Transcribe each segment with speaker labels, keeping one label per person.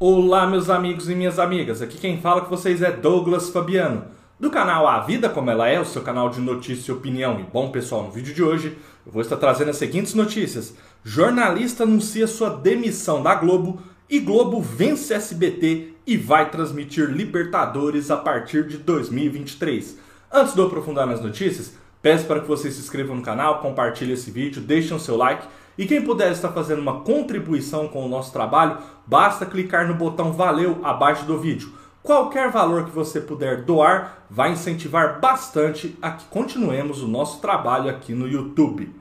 Speaker 1: Olá, meus amigos e minhas amigas. Aqui quem fala com vocês é Douglas Fabiano, do canal A Vida Como Ela É, o seu canal de notícia e opinião. E bom, pessoal, no vídeo de hoje eu vou estar trazendo as seguintes notícias: jornalista anuncia sua demissão da Globo e Globo vence SBT e vai transmitir Libertadores a partir de 2023. Antes de eu aprofundar nas notícias, peço para que vocês se inscrevam no canal, compartilhem esse vídeo, deixem o seu like e quem puder estar fazendo uma contribuição com o nosso trabalho, basta clicar no botão Valeu abaixo do vídeo. Qualquer valor que você puder doar vai incentivar bastante a que continuemos o nosso trabalho aqui no YouTube.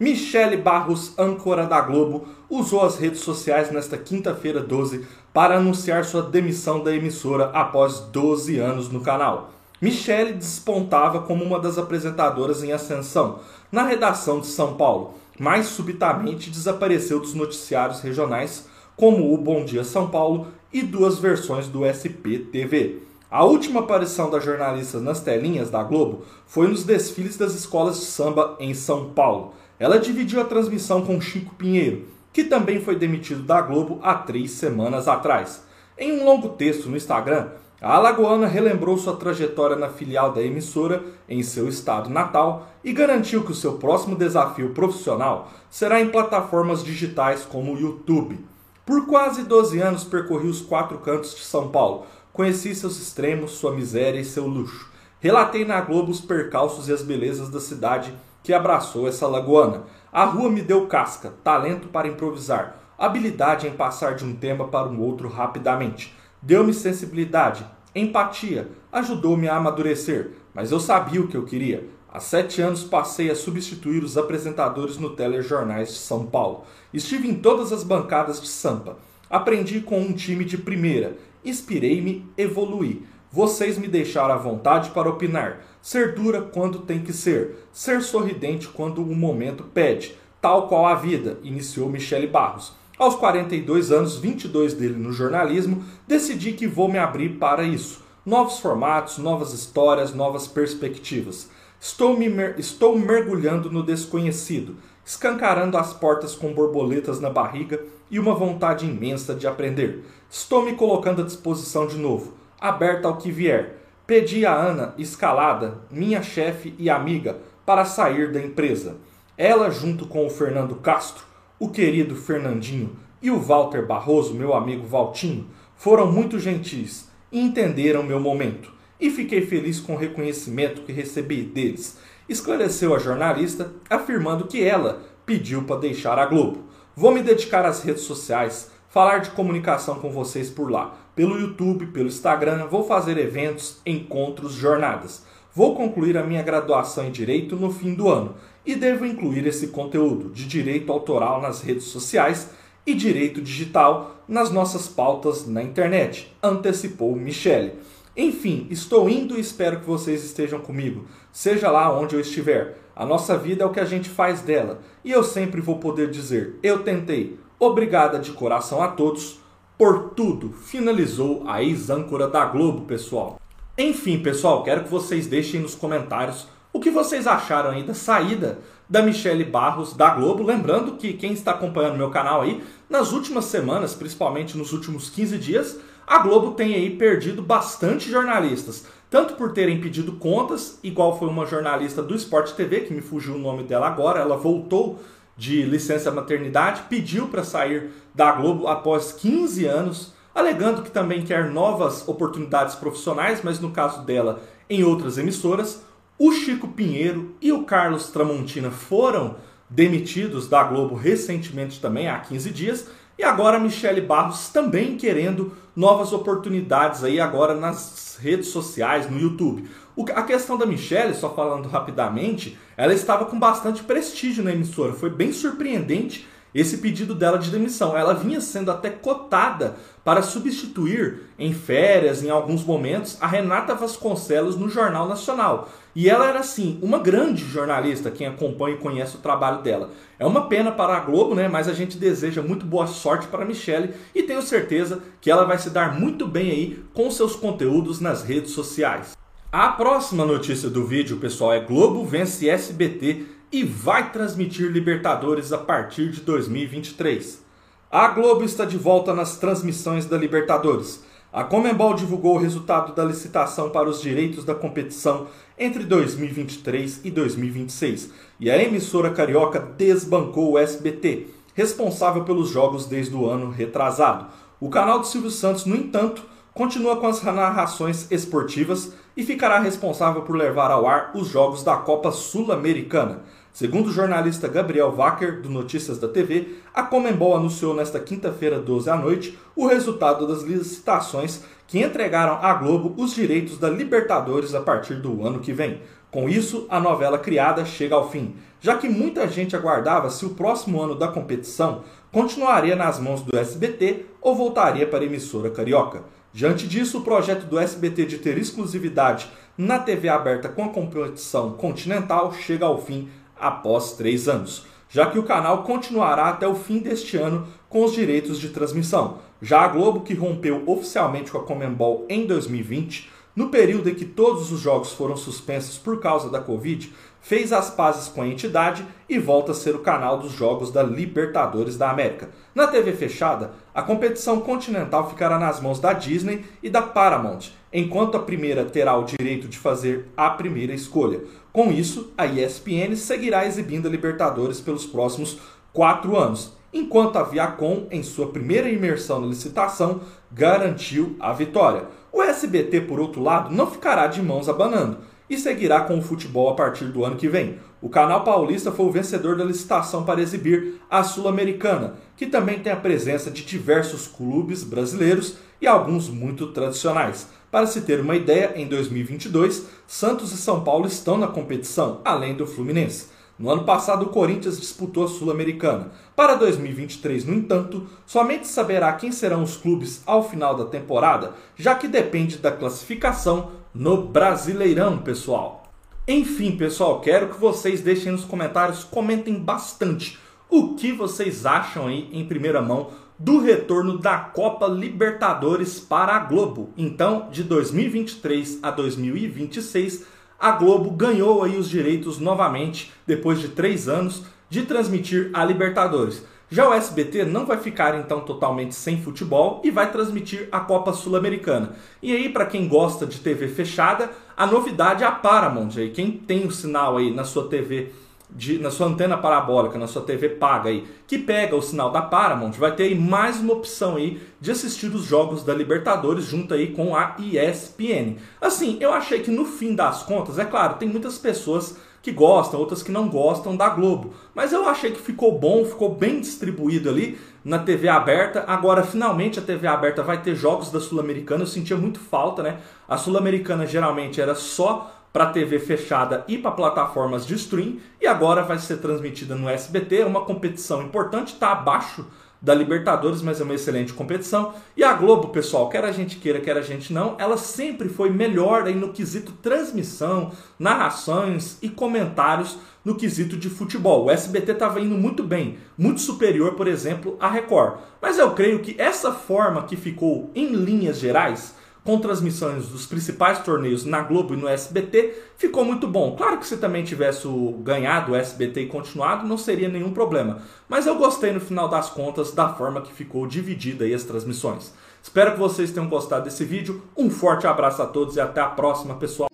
Speaker 1: Michele Barros, âncora da Globo, usou as redes sociais nesta quinta-feira 12 para anunciar sua demissão da emissora após 12 anos no canal. Michele despontava como uma das apresentadoras em ascensão na redação de São Paulo mas subitamente desapareceu dos noticiários regionais, como o Bom Dia São Paulo e duas versões do SPTV. A última aparição da jornalista nas telinhas da Globo foi nos desfiles das escolas de samba em São Paulo. Ela dividiu a transmissão com Chico Pinheiro, que também foi demitido da Globo há três semanas atrás. Em um longo texto no Instagram, a alagoana relembrou sua trajetória na filial da emissora em seu estado natal e garantiu que o seu próximo desafio profissional será em plataformas digitais como o YouTube. Por quase 12 anos percorri os quatro cantos de São Paulo, conheci seus extremos, sua miséria e seu luxo. Relatei na Globo os percalços e as belezas da cidade que abraçou essa lagoana. A rua me deu casca, talento para improvisar, habilidade em passar de um tema para um outro rapidamente. Deu-me sensibilidade, empatia, ajudou-me a amadurecer, mas eu sabia o que eu queria. Há sete anos passei a substituir os apresentadores no telejornais de São Paulo. Estive em todas as bancadas de Sampa. Aprendi com um time de primeira. Inspirei-me, evoluí. Vocês me deixaram à vontade para opinar. Ser dura quando tem que ser. Ser sorridente quando o momento pede. Tal qual a vida, iniciou Michele Barros. Aos 42 anos, 22 dele no jornalismo, decidi que vou me abrir para isso. Novos formatos, novas histórias, novas perspectivas. Estou, me mer estou mergulhando no desconhecido, escancarando as portas com borboletas na barriga e uma vontade imensa de aprender. Estou me colocando à disposição de novo, aberta ao que vier. Pedi a Ana, escalada, minha chefe e amiga, para sair da empresa. Ela, junto com o Fernando Castro, o querido Fernandinho e o Walter Barroso, meu amigo Valtinho, foram muito gentis e entenderam meu momento. E fiquei feliz com o reconhecimento que recebi deles. Esclareceu a jornalista, afirmando que ela pediu para deixar a Globo. Vou me dedicar às redes sociais, falar de comunicação com vocês por lá, pelo YouTube, pelo Instagram, vou fazer eventos, encontros, jornadas. Vou concluir a minha graduação em Direito no fim do ano e devo incluir esse conteúdo de direito autoral nas redes sociais e direito digital nas nossas pautas na internet, antecipou Michele. Enfim, estou indo e espero que vocês estejam comigo, seja lá onde eu estiver. A nossa vida é o que a gente faz dela, e eu sempre vou poder dizer: eu tentei. Obrigada de coração a todos por tudo, finalizou a ex-âncora da Globo, pessoal. Enfim, pessoal, quero que vocês deixem nos comentários o que vocês acharam aí da saída da Michele Barros da Globo? Lembrando que quem está acompanhando meu canal aí, nas últimas semanas, principalmente nos últimos 15 dias, a Globo tem aí perdido bastante jornalistas. Tanto por terem pedido contas, igual foi uma jornalista do Sport TV, que me fugiu o nome dela agora, ela voltou de licença maternidade, pediu para sair da Globo após 15 anos, alegando que também quer novas oportunidades profissionais, mas no caso dela em outras emissoras. O Chico Pinheiro e o Carlos Tramontina foram demitidos da Globo recentemente também, há 15 dias, e agora a Michele Barros também querendo novas oportunidades aí agora nas redes sociais, no YouTube. A questão da Michelle, só falando rapidamente, ela estava com bastante prestígio na emissora. Foi bem surpreendente esse pedido dela de demissão. Ela vinha sendo até cotada para substituir em férias, em alguns momentos, a Renata Vasconcelos no Jornal Nacional. E ela era, assim, uma grande jornalista, quem acompanha e conhece o trabalho dela. É uma pena para a Globo, né? Mas a gente deseja muito boa sorte para a Michelle e tenho certeza que ela vai se dar muito bem aí com seus conteúdos nas redes sociais. A próxima notícia do vídeo, pessoal, é Globo vence SBT e vai transmitir Libertadores a partir de 2023. A Globo está de volta nas transmissões da Libertadores. A Comembol divulgou o resultado da licitação para os direitos da competição entre 2023 e 2026 e a emissora carioca desbancou o SBT, responsável pelos jogos desde o ano retrasado. O canal de Silvio Santos, no entanto, continua com as narrações esportivas e ficará responsável por levar ao ar os jogos da Copa Sul-Americana. Segundo o jornalista Gabriel Wacker, do Notícias da TV, a Comembol anunciou nesta quinta-feira, 12 à noite, o resultado das licitações que entregaram à Globo os direitos da Libertadores a partir do ano que vem. Com isso, a novela criada chega ao fim, já que muita gente aguardava se o próximo ano da competição continuaria nas mãos do SBT ou voltaria para a emissora carioca. Diante disso, o projeto do SBT de ter exclusividade na TV aberta com a competição continental chega ao fim após três anos, já que o canal continuará até o fim deste ano com os direitos de transmissão. Já a Globo, que rompeu oficialmente com a Comembol em 2020, no período em que todos os jogos foram suspensos por causa da Covid, fez as pazes com a entidade e volta a ser o canal dos jogos da Libertadores da América. Na TV fechada, a competição continental ficará nas mãos da Disney e da Paramount, enquanto a primeira terá o direito de fazer a primeira escolha. Com isso, a ESPN seguirá exibindo a Libertadores pelos próximos quatro anos, enquanto a Viacom, em sua primeira imersão na licitação, garantiu a vitória. O SBT, por outro lado, não ficará de mãos abanando e seguirá com o futebol a partir do ano que vem. O canal paulista foi o vencedor da licitação para exibir a Sul-Americana, que também tem a presença de diversos clubes brasileiros e alguns muito tradicionais. Para se ter uma ideia, em 2022, Santos e São Paulo estão na competição, além do Fluminense. No ano passado, o Corinthians disputou a Sul-Americana. Para 2023, no entanto, somente saberá quem serão os clubes ao final da temporada, já que depende da classificação no Brasileirão, pessoal. Enfim, pessoal, quero que vocês deixem nos comentários, comentem bastante o que vocês acham aí em primeira mão do retorno da Copa Libertadores para a Globo. Então, de 2023 a 2026, a Globo ganhou aí os direitos novamente, depois de três anos, de transmitir a Libertadores. Já o SBT não vai ficar então totalmente sem futebol e vai transmitir a Copa Sul-Americana. E aí, para quem gosta de TV fechada, a novidade é a Paramount. Aí, quem tem o sinal aí na sua TV de, na sua antena parabólica, na sua TV paga aí, que pega o sinal da Paramount, vai ter aí mais uma opção aí de assistir os jogos da Libertadores junto aí com a ESPN. Assim, eu achei que no fim das contas, é claro, tem muitas pessoas que gostam, outras que não gostam da Globo. Mas eu achei que ficou bom, ficou bem distribuído ali na TV aberta. Agora, finalmente, a TV aberta vai ter jogos da Sul-Americana. Eu sentia muito falta, né? A Sul-Americana geralmente era só para TV fechada e para plataformas de stream, e agora vai ser transmitida no SBT, uma competição importante, está abaixo da Libertadores, mas é uma excelente competição. E a Globo, pessoal, quer a gente queira, quer a gente não, ela sempre foi melhor aí no quesito transmissão, narrações e comentários no quesito de futebol. O SBT estava indo muito bem, muito superior, por exemplo, à Record. Mas eu creio que essa forma que ficou em linhas gerais com transmissões dos principais torneios na Globo e no SBT, ficou muito bom. Claro que se também tivesse ganhado o SBT e continuado, não seria nenhum problema. Mas eu gostei no final das contas da forma que ficou dividida as transmissões. Espero que vocês tenham gostado desse vídeo. Um forte abraço a todos e até a próxima, pessoal.